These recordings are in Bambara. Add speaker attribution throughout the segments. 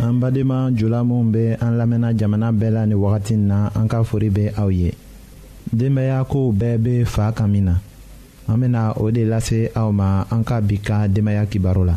Speaker 1: an
Speaker 2: badenma jula minw be an lamɛnna jamana bɛɛ la ni wagati na an ka fori be aw ye denbaya kow bɛɛ be faa ka min na an bena o de lase aw ma an ka bi ka denbaya kibaro la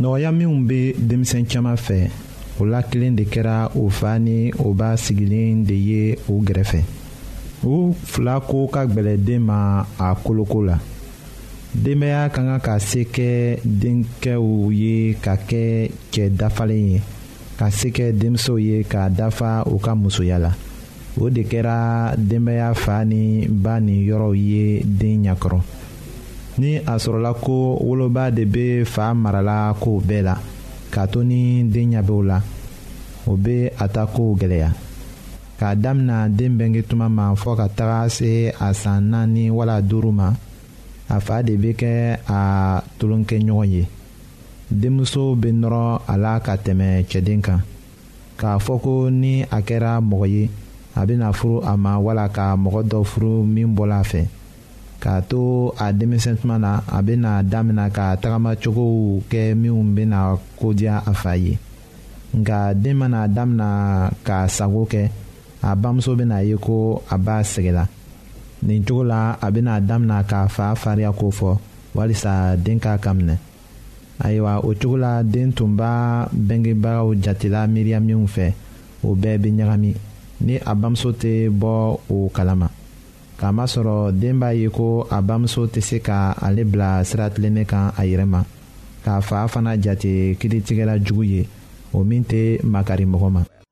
Speaker 2: nɔgɔya minw bɛ denmisɛn caman fɛ o la kelen de kɛra o fa ni o ba sigilen de ye o gɛrɛfɛ u fila ko ka gɛlɛ den ma a koloko la denbaya ka kan ka se kɛ denkɛw ye ka kɛ cɛ dafalen ye ka se kɛ denmusow ye ka dafa u ka musoya la. o de kɛra denbaya fa ni ba ni yɔrɔw ye den ɲakɔrɔ ni a sɔrɔla ko woloba de bɛ fa marala kow bɛɛ la k'a to ni den ɲɛ b'o la o bɛ a ta kow gɛlɛya k'a damina den bɛnge tuma ma fɔ ka taga se a san naani wala duuru ma a fa de bɛ kɛ a tolonkɛɲɔgɔn ye denmuso bɛ nɔrɔ a la ka tɛmɛ cɛden kan. k'a fɔ ko ni a kɛra mɔgɔ ye a bɛna furu a ma wala ka mɔgɔ dɔ furu min bɔla a fɛ k'a to a denmisɛn tuma na a bɛna damina ka tagamacogow kɛ minnu bɛna kodiya a fa ye nka den mana damina ka sago kɛ a bamuso bɛna ye ko a b'a sɛgɛla nin cogo la a bɛna damina ka fa fariya ko fɔ walisa den ka ka minɛ ayiwa o cogo la den tun b'a bɛngebagaw jatela miiriya minw fɛ o bɛɛ bɛ ɲagami ni a bamuso tɛ bɔ o kalama k'a masɔrɔ den b'a ye ko a bamuso tɛ se ka ale bila sira tilennen kan a yɛrɛ ma k'a fa fana jate kiritigɛla jugu ye o min tɛ makari mɔgɔ ma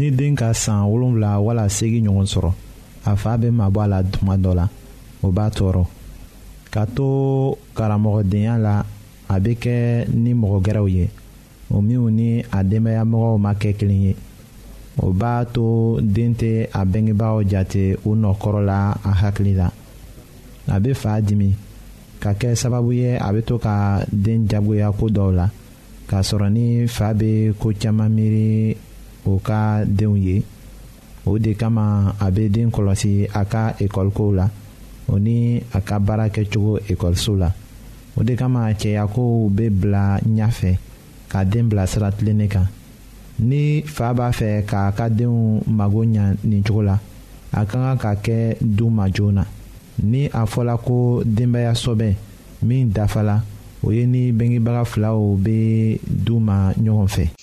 Speaker 1: ni den
Speaker 2: ka san wolonwula wala seegin ɲɔgɔn sɔrɔ a fa bɛ mabɔ a la tuma dɔ la o b'a tɔɔrɔ ka to karamɔgɔdenya la a bɛ kɛ ni mɔgɔ gɛrɛw ye o minnu ni a denbayamɔgɔw ma kɛ kelen ye o b'a to den tɛ a bɛngebaaw jate u nɔ kɔrɔ la a hakili la a bɛ fa dimi ka kɛ sababu ye a bɛ to ka den jagoya ko dɔw la k'a sɔrɔ ni fa bɛ ko caman miiri o ka denw ye o de kama a bɛ den kɔlɔsi a ka ekɔlikow la o ni a ka baara kɛcogo ekɔliso la o de kama cɛyakow bɛ bila ɲɛfɛ ka den bila sira tilennen kan ni fa b'a fɛ k'a ka denw mago ɲa nin cogo la a ka kan ka kɛ du ma joona ni a fɔla ko denbaya sɔbɛ min dafala o ye ni bɛngebaga filaw bɛ du ma ɲɔgɔn fɛ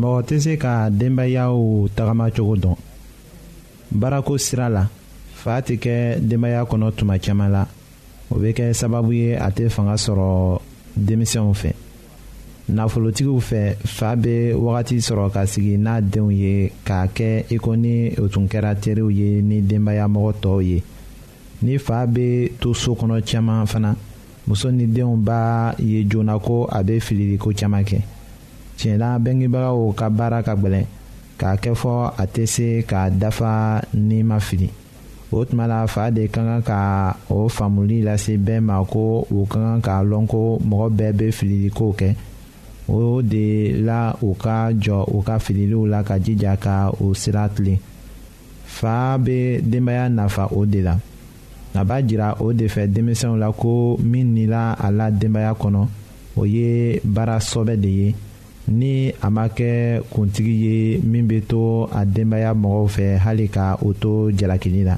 Speaker 2: mɔgɔ tɛ se ka denbayaw tagamacogo dɔn baarako sira la fa tɛ kɛ denbaya kɔnɔ tuma caman la o bɛ kɛ sababu ye a tɛ fanga sɔrɔ denmisɛnw fɛ nafolotigiw fɛ fa bɛ wagati sɔrɔ ka sigi n'a denw ye k'a kɛ i ko ni o tun kɛra teriw ye ni denbaya mɔgɔ tɔw ye ni fa bɛ to so kɔnɔ caman fana muso ni denw b'a ye joona ko a bɛ fililiko caman kɛ tiɲɛ la bɛngebagaw ka baara ka gɛlɛn k'a kɛ fɔ a tɛ se k'a dafa ni ma fili o tuma la fa de ka kan ka o faamuli lase bɛɛ ma ko u ka kan k'a lɔn ko mɔgɔ bɛɛ bɛ fililiko kɛ o de la u ka jɔ u ka fililiw la ka jija ka u sira tilen fa bɛ denbaya nafa o de la a b'a jira o de fɛ denmisɛnw la ko min nila a la denbaya kɔnɔ o ye baara sɔbɛ de ye ni a ma kɛ kuntigi ye min bɛ to a denbaya mɔgɔw fɛ hali ka o to jalakili la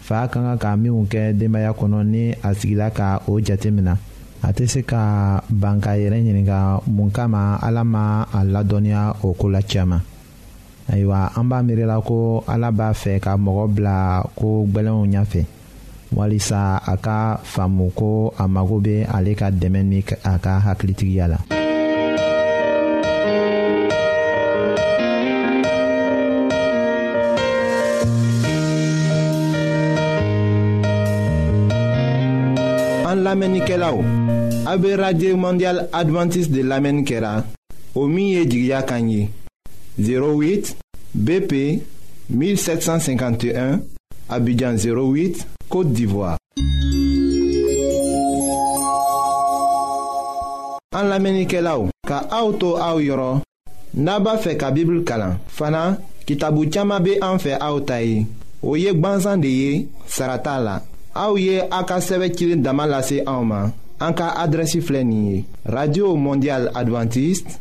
Speaker 2: fa ka kan ka minnu kɛ denbaya kɔnɔ ni a sigila ka o jate minɛ a tɛ se ka ban ka yɛrɛ ɲininka mun kama ala ma a ladɔnniya o ko la caman ayiwa an b'a miirila ko ala b'a fɛ ka mɔgɔ bila ko gbɛlɛnw ɲɛfɛ walisa a ka faamu ko a mago bɛ ale ka dɛmɛ ni a ka hakilitigiya la.
Speaker 1: an lamɛnnikɛlaw a bɛ radio mondial adventiste de lamɛnni kɛra o min ye jigiya kan ye. 08 BP 1751 Abidjan 08 Côte d'Ivoire. An lamenikelaw ka auto to aw yɔrɔ n'a b'a fɛ ka bibulu kalan fana kitabu caaman be an fɛ aw ta ye o ye gwansan de ye sarata la aw ye a ka sɛbɛ cili dama lase anw ma an ka radio mondial adventiste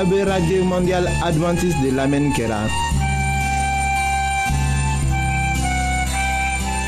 Speaker 1: A bɛ radio mondial adventiste de
Speaker 3: lamɛnni kɛra.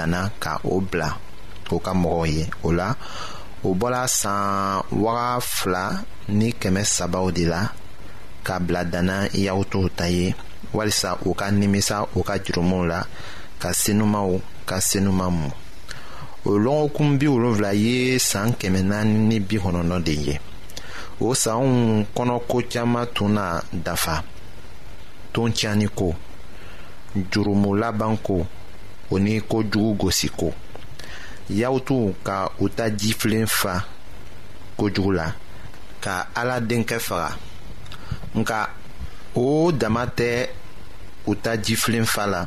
Speaker 3: danna ka o bila o ka mɔgɔw ye o la o bɔla san waga fila ni kɛmɛ sabaw de la ka bila danna yawutow ta ye walisa u ka nimisa u ka jurumuw la ka senumaw ka senuma mu o lɔgɔkun bi wolonfila ye san kɛmɛ naani ni bi kɔnɔntɔn de ye o sanw kɔnɔ ko caman tun na dafa ton tiɲɛni ko jurumu laban ko o ni ko jugu gosi ko yawutu ka u ta jifilen fa kojugu la ka ala denkɛ faga nka o dama tɛ u ta jifilen fa la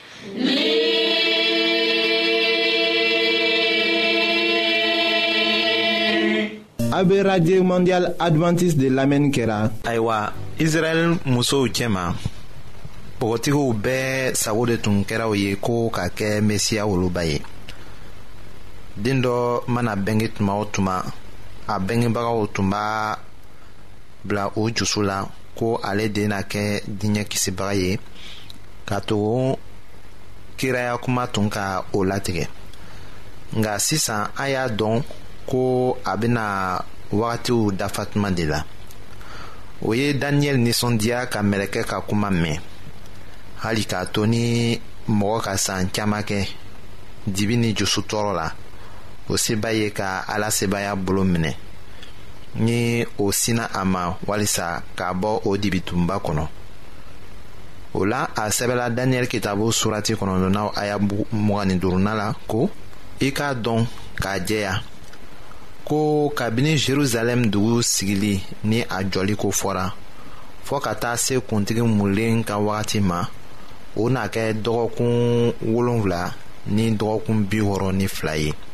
Speaker 4: A bɛ
Speaker 1: radio mondial adventiste de lamɛnni kɛra.
Speaker 3: Ayiwa Israɛl musow cɛma bɔgɔtigiw bɛɛ sago de tun kɛra u ye ko ka kɛ Mesiya woloba ye. Den dɔ mana bɛnge tuma o tuma a bɛngebagaw tun b'a bila o jusu la ko ale de na kɛ diɲɛ kisibaga ye ka to kiraya kuma tun ka o latigɛ nka sisan an y'a dɔn ko a bɛna wagatiw dafa tuma de la o ye daniyɛli nisɔndiya ka mɛlɛkɛ ka kuma mɛn hali k'a to ni mɔgɔ ka san caman kɛ dibi ni jusu tɔɔrɔ la o seba ye ka ala sebaya bolo minɛ ni o sinna a ma walisa k'a bɔ o dibitunba kɔnɔ o la a sɛbɛla daniyɛli kitabu surati kɔnɔntɔnnaw aya mugan ni duurunan la ko i k'a dɔn k'a jɛya ko kabini jerusalɛm dugu sigili ni a jɔli ko fɔra fɔɔ ka taa se kuntigi mulen ka wagati ma o na kɛ dɔgɔkun wolonfila ni dɔgɔkun bi wɔɔrɔ ni fila ye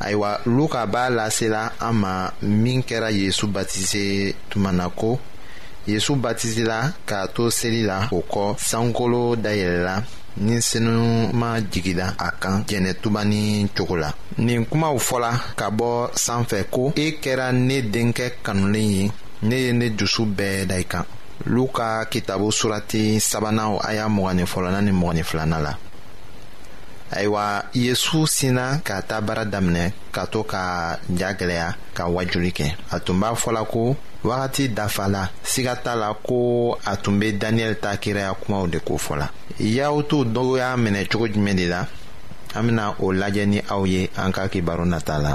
Speaker 2: ayiwa luka b'a lasela an ma min kɛra yesu batise tuma na ko yesu batisela k'a to seli la o kɔ sankolo dayɛlɛla ni senuma jigila a kan jɛnɛtuba ni cogo la nin kumaw fɔla ka bɔ sanfɛ ko e kɛra ne denkɛ kanulen ye ne ye ne dusu bɛɛ da i kan luka kitabu surati sabanan a y'a mɔgɔ ni fɔlɔna ni mɔgɔ ni filana la ayiwa yesu sinna ka taa baara daminɛ ka to ka ja gwɛlɛya ka wajuli kɛ a tun b'a fɔla ko wagati dafa la siga t'a la ko a tun be daniyɛli ta kiraya kumaw de ko fɔla yahutuw dɔw y'a minɛ cogo jumɛn de la an bena o lajɛ ni aw ye an ka kibaru nata la